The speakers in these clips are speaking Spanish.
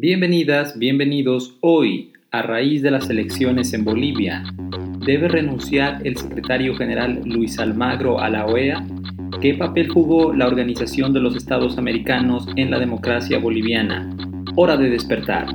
Bienvenidas, bienvenidos hoy a raíz de las elecciones en Bolivia. ¿Debe renunciar el secretario general Luis Almagro a la OEA? ¿Qué papel jugó la Organización de los Estados Americanos en la democracia boliviana? Hora de despertar.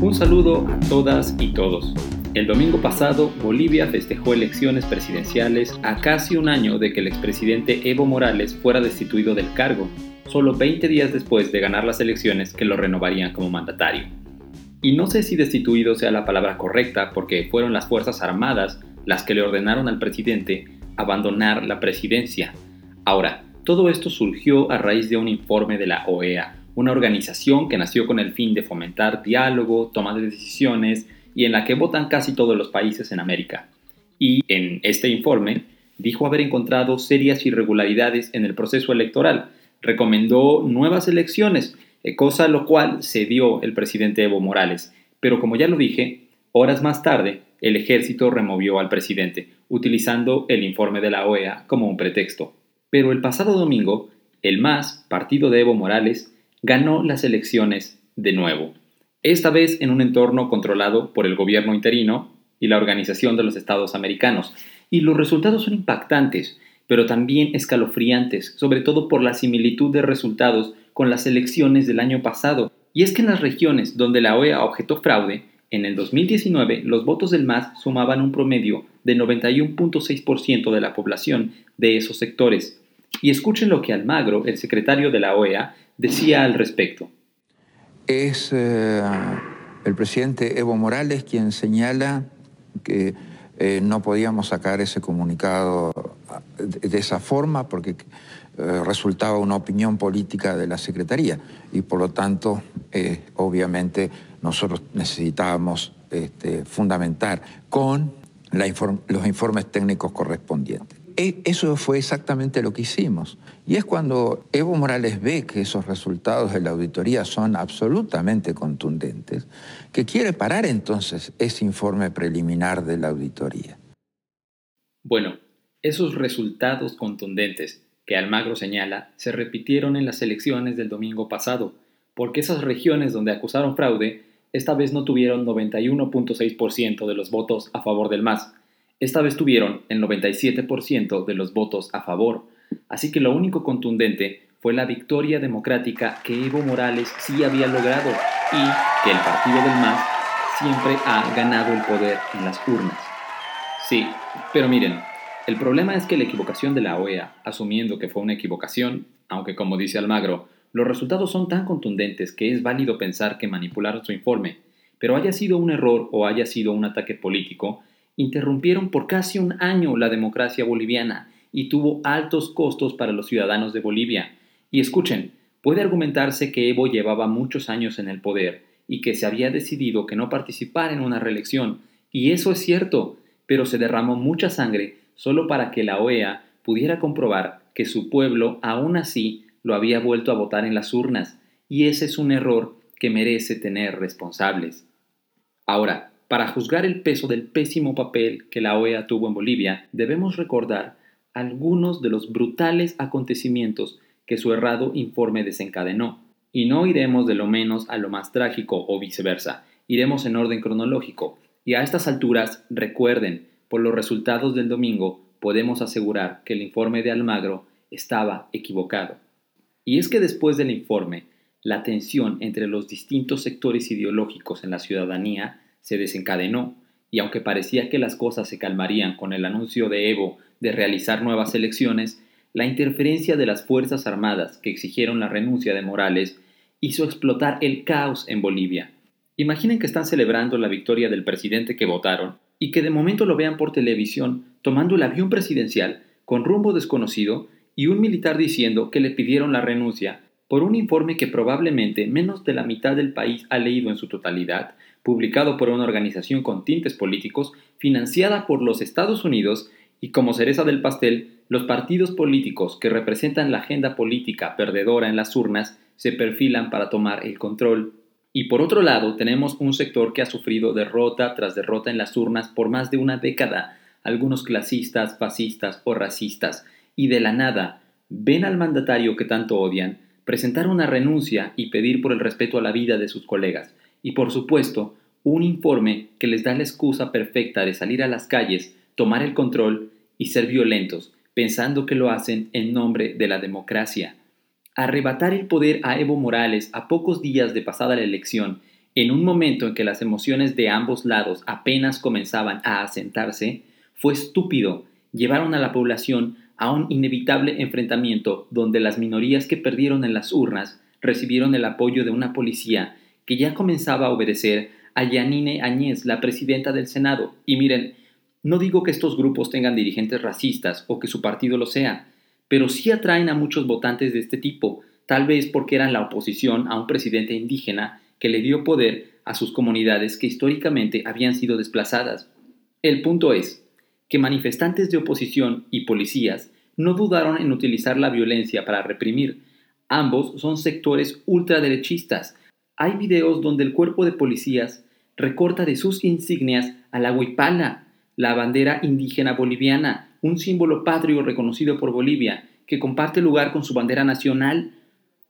Un saludo a todas y todos. El domingo pasado, Bolivia festejó elecciones presidenciales a casi un año de que el expresidente Evo Morales fuera destituido del cargo, solo 20 días después de ganar las elecciones que lo renovarían como mandatario. Y no sé si destituido sea la palabra correcta porque fueron las Fuerzas Armadas las que le ordenaron al presidente abandonar la presidencia. Ahora, todo esto surgió a raíz de un informe de la OEA, una organización que nació con el fin de fomentar diálogo, toma de decisiones y en la que votan casi todos los países en América. Y en este informe dijo haber encontrado serias irregularidades en el proceso electoral, recomendó nuevas elecciones, eh, cosa a lo cual se dio el presidente Evo Morales. Pero como ya lo dije, horas más tarde el ejército removió al presidente, utilizando el informe de la OEA como un pretexto. Pero el pasado domingo, el MAS, partido de Evo Morales, ganó las elecciones de nuevo esta vez en un entorno controlado por el gobierno interino y la Organización de los Estados Americanos. Y los resultados son impactantes, pero también escalofriantes, sobre todo por la similitud de resultados con las elecciones del año pasado. Y es que en las regiones donde la OEA objetó fraude, en el 2019 los votos del MAS sumaban un promedio de 91.6% de la población de esos sectores. Y escuchen lo que Almagro, el secretario de la OEA, decía al respecto es eh, el presidente Evo Morales quien señala que eh, no podíamos sacar ese comunicado de, esa forma porque eh, resultaba una opinión política de la Secretaría y por lo tanto, obviamente, nosotros necesitábamos este, fundamentar con los informes técnicos correspondientes. E, eso fue exactamente lo que hicimos. Y es cuando Evo Morales ve que esos resultados de la auditoría son absolutamente contundentes, que quiere parar entonces ese informe preliminar de la auditoría. Bueno, esos resultados contundentes que Almagro señala se repitieron en las elecciones del domingo pasado, porque esas regiones donde acusaron fraude esta vez no tuvieron 91.6% de los votos a favor del MAS, esta vez tuvieron el 97% de los votos a favor, así que lo único contundente fue la victoria democrática que Evo Morales sí había logrado y que el partido del MAS siempre ha ganado el poder en las urnas. Sí, pero miren, el problema es que la equivocación de la OEA, asumiendo que fue una equivocación, aunque como dice Almagro, los resultados son tan contundentes que es válido pensar que manipularon su informe, pero haya sido un error o haya sido un ataque político, interrumpieron por casi un año la democracia boliviana y tuvo altos costos para los ciudadanos de Bolivia. Y escuchen, puede argumentarse que Evo llevaba muchos años en el poder y que se había decidido que no participara en una reelección, y eso es cierto, pero se derramó mucha sangre solo para que la OEA pudiera comprobar que su pueblo aún así lo había vuelto a votar en las urnas, y ese es un error que merece tener responsables. Ahora, para juzgar el peso del pésimo papel que la OEA tuvo en Bolivia, debemos recordar algunos de los brutales acontecimientos que su errado informe desencadenó. Y no iremos de lo menos a lo más trágico o viceversa, iremos en orden cronológico. Y a estas alturas, recuerden, por los resultados del domingo, podemos asegurar que el informe de Almagro estaba equivocado. Y es que después del informe, la tensión entre los distintos sectores ideológicos en la ciudadanía se desencadenó, y aunque parecía que las cosas se calmarían con el anuncio de Evo de realizar nuevas elecciones, la interferencia de las Fuerzas Armadas que exigieron la renuncia de Morales hizo explotar el caos en Bolivia. Imaginen que están celebrando la victoria del presidente que votaron y que de momento lo vean por televisión tomando el avión presidencial con rumbo desconocido y un militar diciendo que le pidieron la renuncia por un informe que probablemente menos de la mitad del país ha leído en su totalidad publicado por una organización con tintes políticos, financiada por los Estados Unidos, y como cereza del pastel, los partidos políticos que representan la agenda política perdedora en las urnas se perfilan para tomar el control. Y por otro lado, tenemos un sector que ha sufrido derrota tras derrota en las urnas por más de una década, algunos clasistas, fascistas o racistas, y de la nada ven al mandatario que tanto odian presentar una renuncia y pedir por el respeto a la vida de sus colegas, y por supuesto, un informe que les da la excusa perfecta de salir a las calles, tomar el control y ser violentos, pensando que lo hacen en nombre de la democracia. Arrebatar el poder a Evo Morales a pocos días de pasada la elección, en un momento en que las emociones de ambos lados apenas comenzaban a asentarse, fue estúpido. Llevaron a la población a un inevitable enfrentamiento donde las minorías que perdieron en las urnas recibieron el apoyo de una policía que ya comenzaba a obedecer a Yanine Añez, la presidenta del Senado. Y miren, no digo que estos grupos tengan dirigentes racistas o que su partido lo sea, pero sí atraen a muchos votantes de este tipo, tal vez porque eran la oposición a un presidente indígena que le dio poder a sus comunidades que históricamente habían sido desplazadas. El punto es que manifestantes de oposición y policías no dudaron en utilizar la violencia para reprimir. Ambos son sectores ultraderechistas. Hay videos donde el cuerpo de policías recorta de sus insignias a la huipala, la bandera indígena boliviana, un símbolo patrio reconocido por Bolivia, que comparte lugar con su bandera nacional.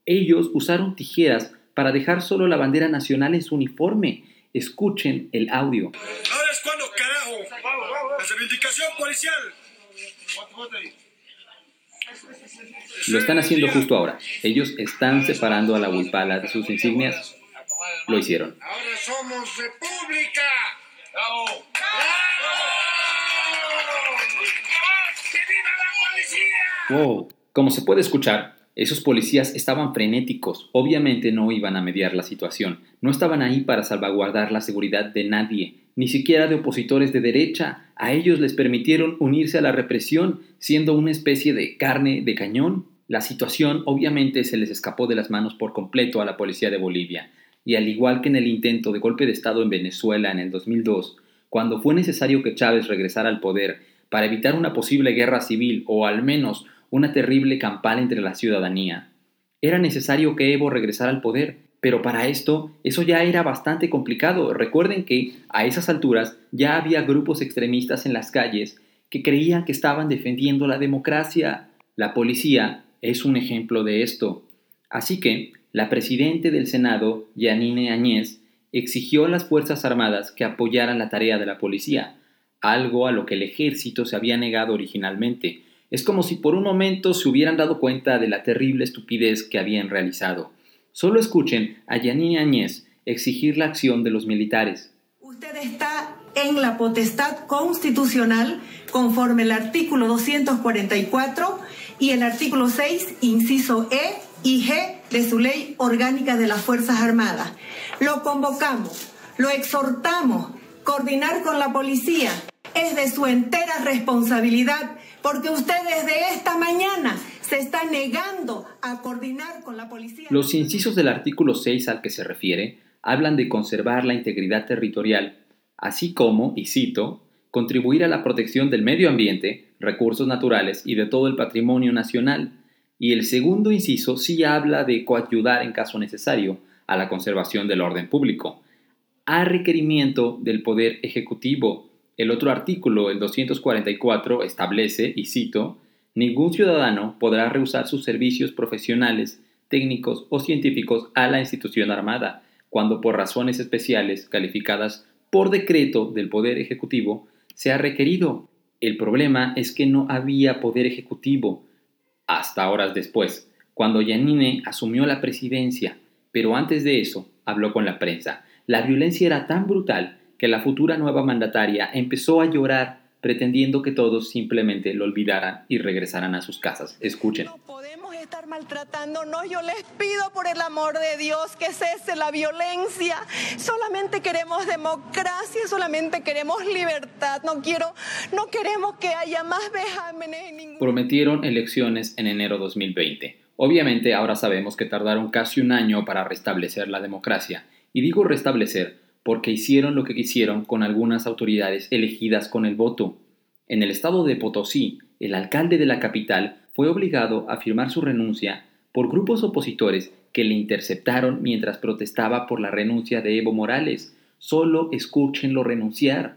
Ellos usaron tijeras para dejar solo la bandera nacional en su uniforme. Escuchen el audio. Ahora es cuando, carajo, la reivindicación policial. Lo están haciendo justo ahora. Ellos están separando a la huipala de sus insignias. Lo hicieron. Ahora somos república. ¡Bravo! ¡Que viva la policía! Wow. Como se puede escuchar, esos policías estaban frenéticos, obviamente no iban a mediar la situación, no estaban ahí para salvaguardar la seguridad de nadie, ni siquiera de opositores de derecha, a ellos les permitieron unirse a la represión, siendo una especie de carne de cañón. La situación obviamente se les escapó de las manos por completo a la policía de Bolivia, y al igual que en el intento de golpe de Estado en Venezuela en el 2002, cuando fue necesario que Chávez regresara al poder para evitar una posible guerra civil o al menos una terrible campana entre la ciudadanía. Era necesario que Evo regresara al poder, pero para esto eso ya era bastante complicado. Recuerden que a esas alturas ya había grupos extremistas en las calles que creían que estaban defendiendo la democracia. La policía es un ejemplo de esto. Así que la presidente del Senado, Yanine Añez, exigió a las Fuerzas Armadas que apoyaran la tarea de la policía, algo a lo que el ejército se había negado originalmente, es como si por un momento se hubieran dado cuenta de la terrible estupidez que habían realizado. Solo escuchen a Yanine Añez exigir la acción de los militares. Usted está en la potestad constitucional conforme el artículo 244 y el artículo 6, inciso E y G de su ley orgánica de las Fuerzas Armadas. Lo convocamos, lo exhortamos, coordinar con la policía. Es de su entera responsabilidad porque ustedes de esta mañana se están negando a coordinar con la policía. Los incisos del artículo 6 al que se refiere hablan de conservar la integridad territorial, así como, y cito, contribuir a la protección del medio ambiente, recursos naturales y de todo el patrimonio nacional. Y el segundo inciso sí habla de coayudar en caso necesario a la conservación del orden público, a requerimiento del Poder Ejecutivo, el otro artículo, el 244, establece, y cito, ningún ciudadano podrá rehusar sus servicios profesionales, técnicos o científicos a la institución armada, cuando por razones especiales calificadas por decreto del Poder Ejecutivo sea requerido. El problema es que no había Poder Ejecutivo hasta horas después, cuando Yanine asumió la presidencia, pero antes de eso habló con la prensa. La violencia era tan brutal que la futura nueva mandataria empezó a llorar pretendiendo que todos simplemente lo olvidaran y regresaran a sus casas. Escuchen. No podemos estar maltratándonos. Yo les pido por el amor de Dios que cese la violencia. Solamente queremos democracia, solamente queremos libertad. No quiero, no queremos que haya más vejámenes en ningún Prometieron elecciones en enero 2020. Obviamente ahora sabemos que tardaron casi un año para restablecer la democracia. Y digo restablecer porque hicieron lo que quisieron con algunas autoridades elegidas con el voto. En el estado de Potosí, el alcalde de la capital fue obligado a firmar su renuncia por grupos opositores que le interceptaron mientras protestaba por la renuncia de Evo Morales. Solo escúchenlo renunciar.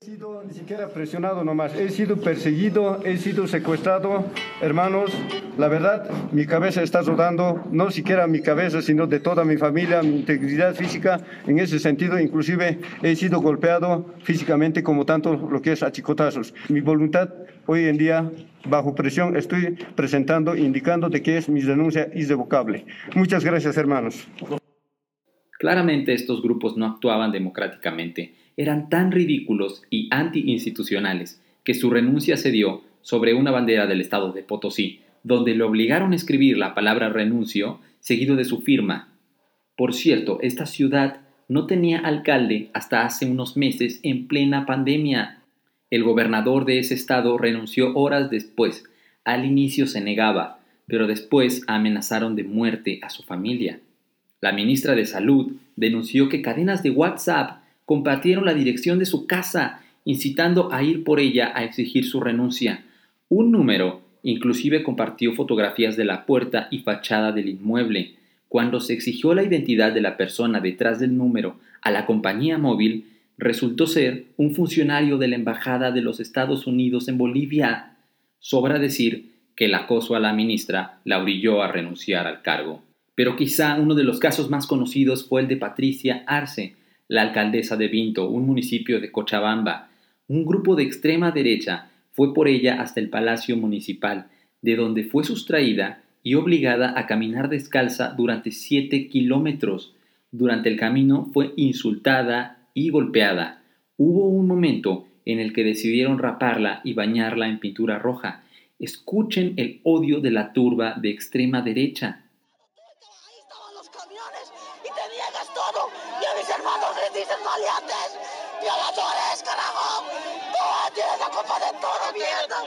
He sido ni siquiera presionado nomás, he sido perseguido, he sido secuestrado. Hermanos, la verdad, mi cabeza está rodando, no siquiera mi cabeza, sino de toda mi familia, mi integridad física. En ese sentido, inclusive he sido golpeado físicamente como tanto lo que es a chicotazos. Mi voluntad hoy en día, bajo presión, estoy presentando, indicando de que es mi denuncia irrevocable. Muchas gracias, hermanos. Claramente estos grupos no actuaban democráticamente eran tan ridículos y anti-institucionales que su renuncia se dio sobre una bandera del estado de Potosí, donde le obligaron a escribir la palabra renuncio seguido de su firma. Por cierto, esta ciudad no tenía alcalde hasta hace unos meses en plena pandemia. El gobernador de ese estado renunció horas después. Al inicio se negaba, pero después amenazaron de muerte a su familia. La ministra de Salud denunció que cadenas de WhatsApp compartieron la dirección de su casa, incitando a ir por ella a exigir su renuncia. Un número inclusive compartió fotografías de la puerta y fachada del inmueble. Cuando se exigió la identidad de la persona detrás del número a la compañía móvil, resultó ser un funcionario de la Embajada de los Estados Unidos en Bolivia. Sobra decir que el acoso a la ministra la orilló a renunciar al cargo. Pero quizá uno de los casos más conocidos fue el de Patricia Arce, la alcaldesa de Vinto, un municipio de Cochabamba. Un grupo de extrema derecha fue por ella hasta el Palacio Municipal, de donde fue sustraída y obligada a caminar descalza durante siete kilómetros. Durante el camino fue insultada y golpeada. Hubo un momento en el que decidieron raparla y bañarla en pintura roja. Escuchen el odio de la turba de extrema derecha. dices maleantes, violadores, carajo. Tú tienes la culpa de todo, mierda.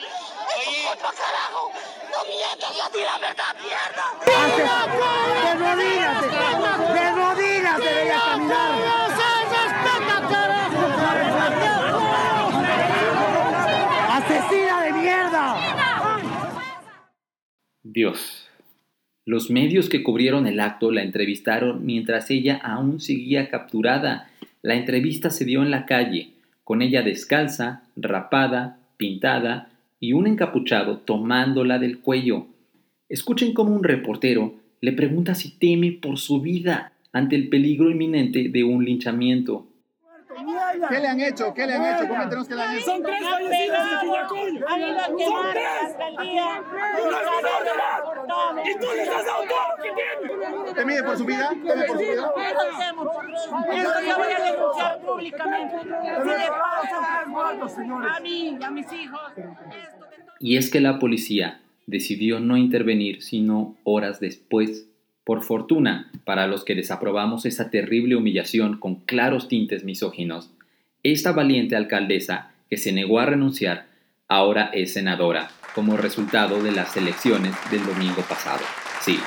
Es tu culpa, carajo. No mientas, ya di la verdad, mierda. De rodillas, de rodillas deberías caminar. ¡Asesina de mierda! Dios. Los medios que cubrieron el acto la entrevistaron mientras ella aún seguía capturada la entrevista se dio en la calle, con ella descalza, rapada, pintada y un encapuchado tomándola del cuello. Escuchen cómo un reportero le pregunta si teme por su vida ante el peligro inminente de un linchamiento. ¿Qué le han hecho? ¿Qué le han hecho? Coméntenos qué le han hecho. Son tres fallecidos de Quillacuy. Han ido a quemar la alcaldía. Y tú les has dado todo lo que tienen. ¿Teme por su vida? ¿Teme por su vida? Eso yo voy a denunciar públicamente. Si le pasa a mí y a mis hijos. Y es que la policía decidió no intervenir sino horas después por fortuna, para los que desaprobamos esa terrible humillación con claros tintes misóginos, esta valiente alcaldesa, que se negó a renunciar, ahora es senadora, como resultado de las elecciones del domingo pasado. Sí,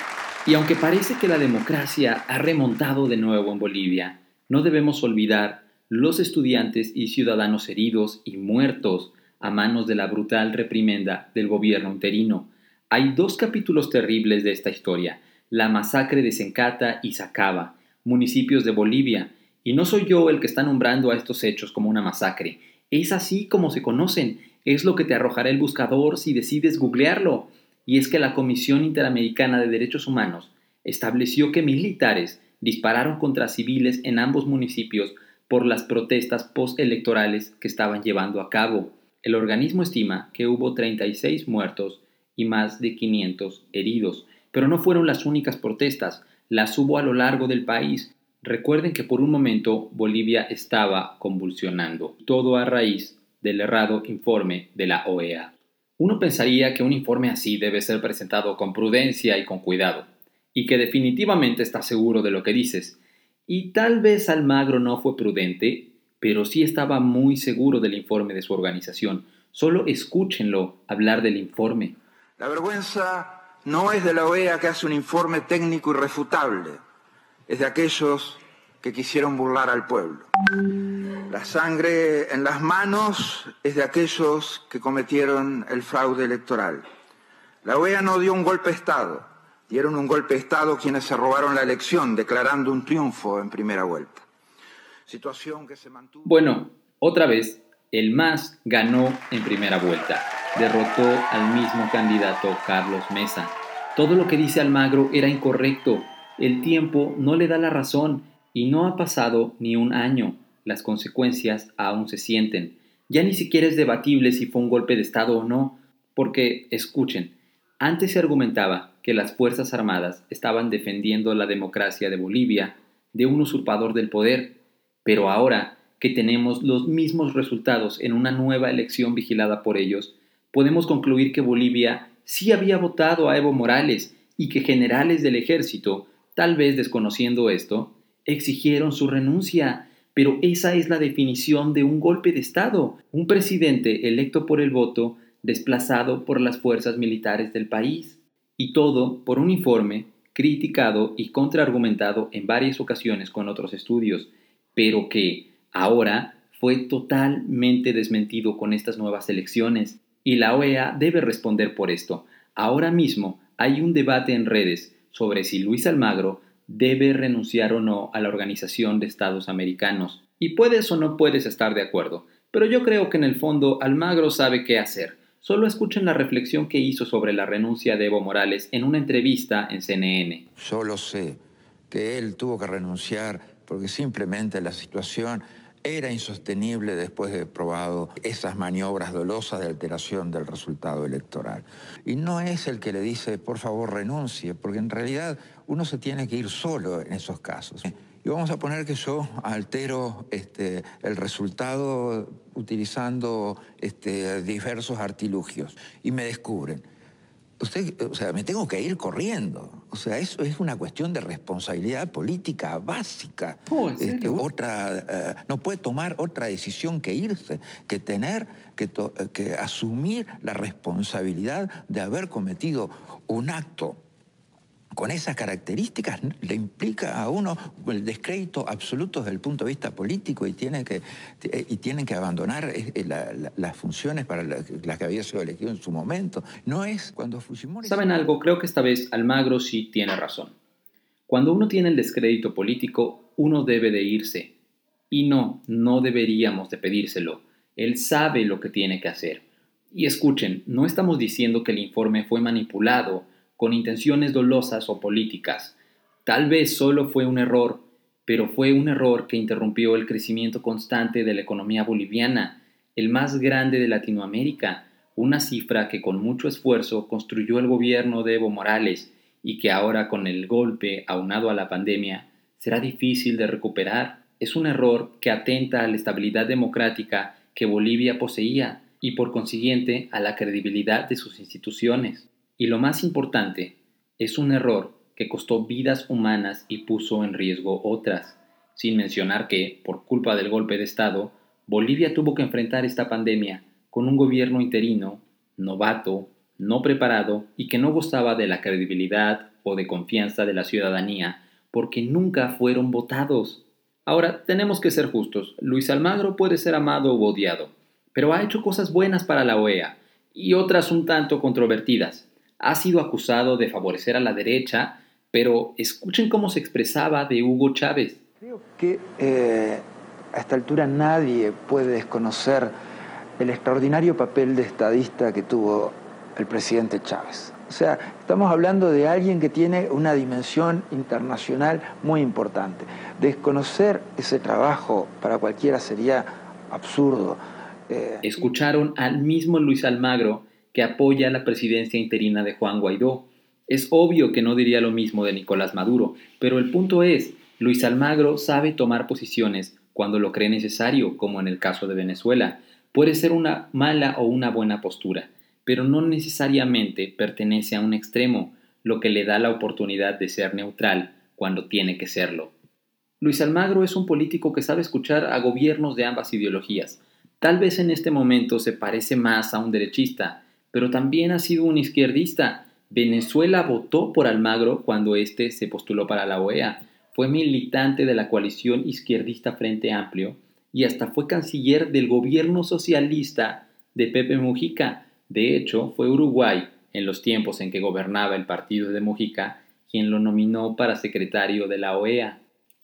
y aunque parece que la democracia ha remontado de nuevo en Bolivia, no debemos olvidar los estudiantes y ciudadanos heridos y muertos a manos de la brutal reprimenda del gobierno interino. Hay dos capítulos terribles de esta historia, la masacre de Sencata y Sacaba, municipios de Bolivia, y no soy yo el que está nombrando a estos hechos como una masacre. Es así como se conocen, es lo que te arrojará el buscador si decides googlearlo. Y es que la Comisión Interamericana de Derechos Humanos estableció que militares dispararon contra civiles en ambos municipios por las protestas postelectorales que estaban llevando a cabo. El organismo estima que hubo 36 muertos y más de 500 heridos. Pero no fueron las únicas protestas, las hubo a lo largo del país. Recuerden que por un momento Bolivia estaba convulsionando, todo a raíz del errado informe de la OEA. Uno pensaría que un informe así debe ser presentado con prudencia y con cuidado, y que definitivamente está seguro de lo que dices. Y tal vez Almagro no fue prudente, pero sí estaba muy seguro del informe de su organización. Solo escúchenlo hablar del informe. La vergüenza no es de la OEA que hace un informe técnico irrefutable, es de aquellos que quisieron burlar al pueblo. La sangre en las manos es de aquellos que cometieron el fraude electoral. La OEA no dio un golpe de Estado, dieron un golpe de Estado quienes se robaron la elección, declarando un triunfo en primera vuelta. Situación que se mantuvo. Bueno, otra vez, El MAS ganó en primera vuelta. Derrotó al mismo candidato Carlos Mesa. Todo lo que dice Almagro era incorrecto. El tiempo no le da la razón y no ha pasado ni un año. Las consecuencias aún se sienten. Ya ni siquiera es debatible si fue un golpe de Estado o no, porque, escuchen, antes se argumentaba que las Fuerzas Armadas estaban defendiendo la democracia de Bolivia de un usurpador del poder, pero ahora que tenemos los mismos resultados en una nueva elección vigilada por ellos, podemos concluir que Bolivia sí había votado a Evo Morales y que generales del ejército, tal vez desconociendo esto, exigieron su renuncia. Pero esa es la definición de un golpe de Estado, un presidente electo por el voto desplazado por las fuerzas militares del país. Y todo por un informe criticado y contraargumentado en varias ocasiones con otros estudios, pero que ahora fue totalmente desmentido con estas nuevas elecciones. Y la OEA debe responder por esto. Ahora mismo hay un debate en redes sobre si Luis Almagro debe renunciar o no a la Organización de Estados Americanos. Y puedes o no puedes estar de acuerdo, pero yo creo que en el fondo Almagro sabe qué hacer Solo escuchen la reflexión que hizo sobre la renuncia de Evo Morales en una entrevista en CNN. Solo sé que él tuvo que renunciar porque simplemente la situación era insostenible después de probado esas maniobras dolosas de alteración del resultado electoral. Y no es el que le dice, por favor, renuncie, porque en realidad uno se tiene que ir solo en esos casos. Y vamos a poner que yo altero este, el resultado utilizando este, diversos artilugios y me descubren. Usted, o sea, me tengo que ir corriendo. O sea, eso es una cuestión de responsabilidad política básica. Oh, este, otra, eh, no puede tomar otra decisión que irse, que tener que, que asumir la responsabilidad de haber cometido un acto con esas características le implica a uno el descrédito absoluto desde el punto de vista político y tienen que, y tienen que abandonar eh, eh, las funciones para las que había sido elegido en su momento. No es cuando Fujimori... ¿Saben algo? Creo que esta vez Almagro sí tiene razón. Cuando uno tiene el descrédito político, uno debe de irse. Y no, no deberíamos de pedírselo. Él sabe lo que tiene que hacer. Y escuchen, no estamos diciendo que el informe fue manipulado con intenciones dolosas o políticas. Tal vez solo fue un error, pero fue un error que interrumpió el crecimiento constante de la economía boliviana, el más grande de Latinoamérica, una cifra que con mucho esfuerzo construyó el gobierno de Evo Morales y que ahora con el golpe aunado a la pandemia será difícil de recuperar. Es un error que atenta a la estabilidad democrática que Bolivia poseía y por consiguiente a la credibilidad de sus instituciones. Y lo más importante, es un error que costó vidas humanas y puso en riesgo otras, sin mencionar que, por culpa del golpe de Estado, Bolivia tuvo que enfrentar esta pandemia con un gobierno interino, novato, no preparado y que no gozaba de la credibilidad o de confianza de la ciudadanía porque nunca fueron votados. Ahora, tenemos que ser justos. Luis Almagro puede ser amado o odiado, pero ha hecho cosas buenas para la OEA y otras un tanto controvertidas ha sido acusado de favorecer a la derecha, pero escuchen cómo se expresaba de Hugo Chávez. Creo que eh, a esta altura nadie puede desconocer el extraordinario papel de estadista que tuvo el presidente Chávez. O sea, estamos hablando de alguien que tiene una dimensión internacional muy importante. Desconocer ese trabajo para cualquiera sería absurdo. Eh, Escucharon al mismo Luis Almagro que apoya la presidencia interina de Juan Guaidó. Es obvio que no diría lo mismo de Nicolás Maduro, pero el punto es, Luis Almagro sabe tomar posiciones cuando lo cree necesario, como en el caso de Venezuela. Puede ser una mala o una buena postura, pero no necesariamente pertenece a un extremo, lo que le da la oportunidad de ser neutral cuando tiene que serlo. Luis Almagro es un político que sabe escuchar a gobiernos de ambas ideologías. Tal vez en este momento se parece más a un derechista, pero también ha sido un izquierdista. Venezuela votó por Almagro cuando éste se postuló para la OEA. Fue militante de la coalición izquierdista Frente Amplio y hasta fue canciller del gobierno socialista de Pepe Mujica. De hecho, fue Uruguay, en los tiempos en que gobernaba el partido de Mujica, quien lo nominó para secretario de la OEA.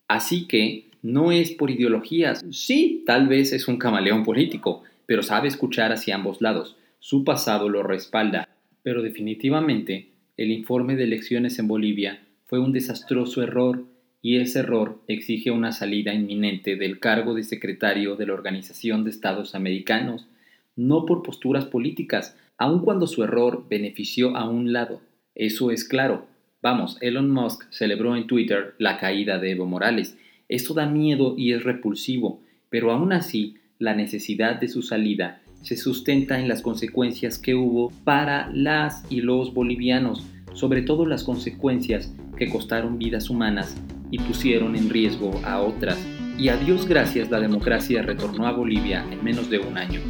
Así que no es por ideologías. Sí, tal vez es un camaleón político, pero sabe escuchar hacia ambos lados. Su pasado lo respalda. Pero definitivamente, el informe de elecciones en Bolivia fue un desastroso error y ese error exige una salida inminente del cargo de secretario de la Organización de Estados Americanos, no por posturas políticas, aun cuando su error benefició a un lado. Eso es claro. Vamos, Elon Musk celebró en Twitter la caída de Evo Morales. Eso da miedo y es repulsivo, pero aún así, la necesidad de su salida se sustenta en las consecuencias que hubo para las y los bolivianos, sobre todo las consecuencias que costaron vidas humanas y pusieron en riesgo a otras. Y a Dios gracias la democracia retornó a Bolivia en menos de un año.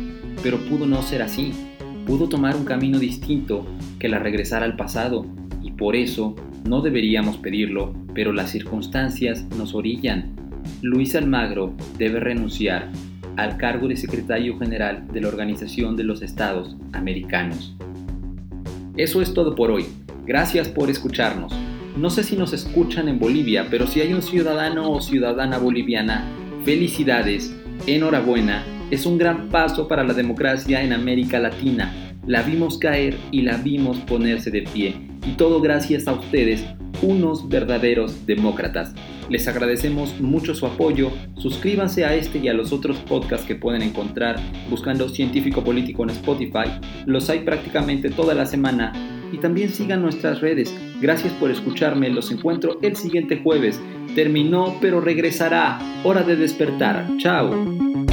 Pero pudo no ser así. Pudo tomar un camino distinto que la regresar al pasado. Y por eso no deberíamos pedirlo, pero las circunstancias nos orillan. Luis Almagro debe renunciar al cargo de secretario general de la Organización de los Estados Americanos. Eso es todo por hoy. Gracias por escucharnos. No sé si nos escuchan en Bolivia, pero si hay un ciudadano o ciudadana boliviana, felicidades, enhorabuena, es un gran paso para la democracia en América Latina. La vimos caer y la vimos ponerse de pie. Y todo gracias a ustedes, unos verdaderos demócratas. Les agradecemos mucho su apoyo. Suscríbanse a este y a los otros podcasts que pueden encontrar buscando Científico Político en Spotify. Los hay prácticamente toda la semana. Y también sigan nuestras redes Gracias por escucharme, los encuentro el siguiente jueves. Terminó, pero regresará. Hora de despertar. Chao.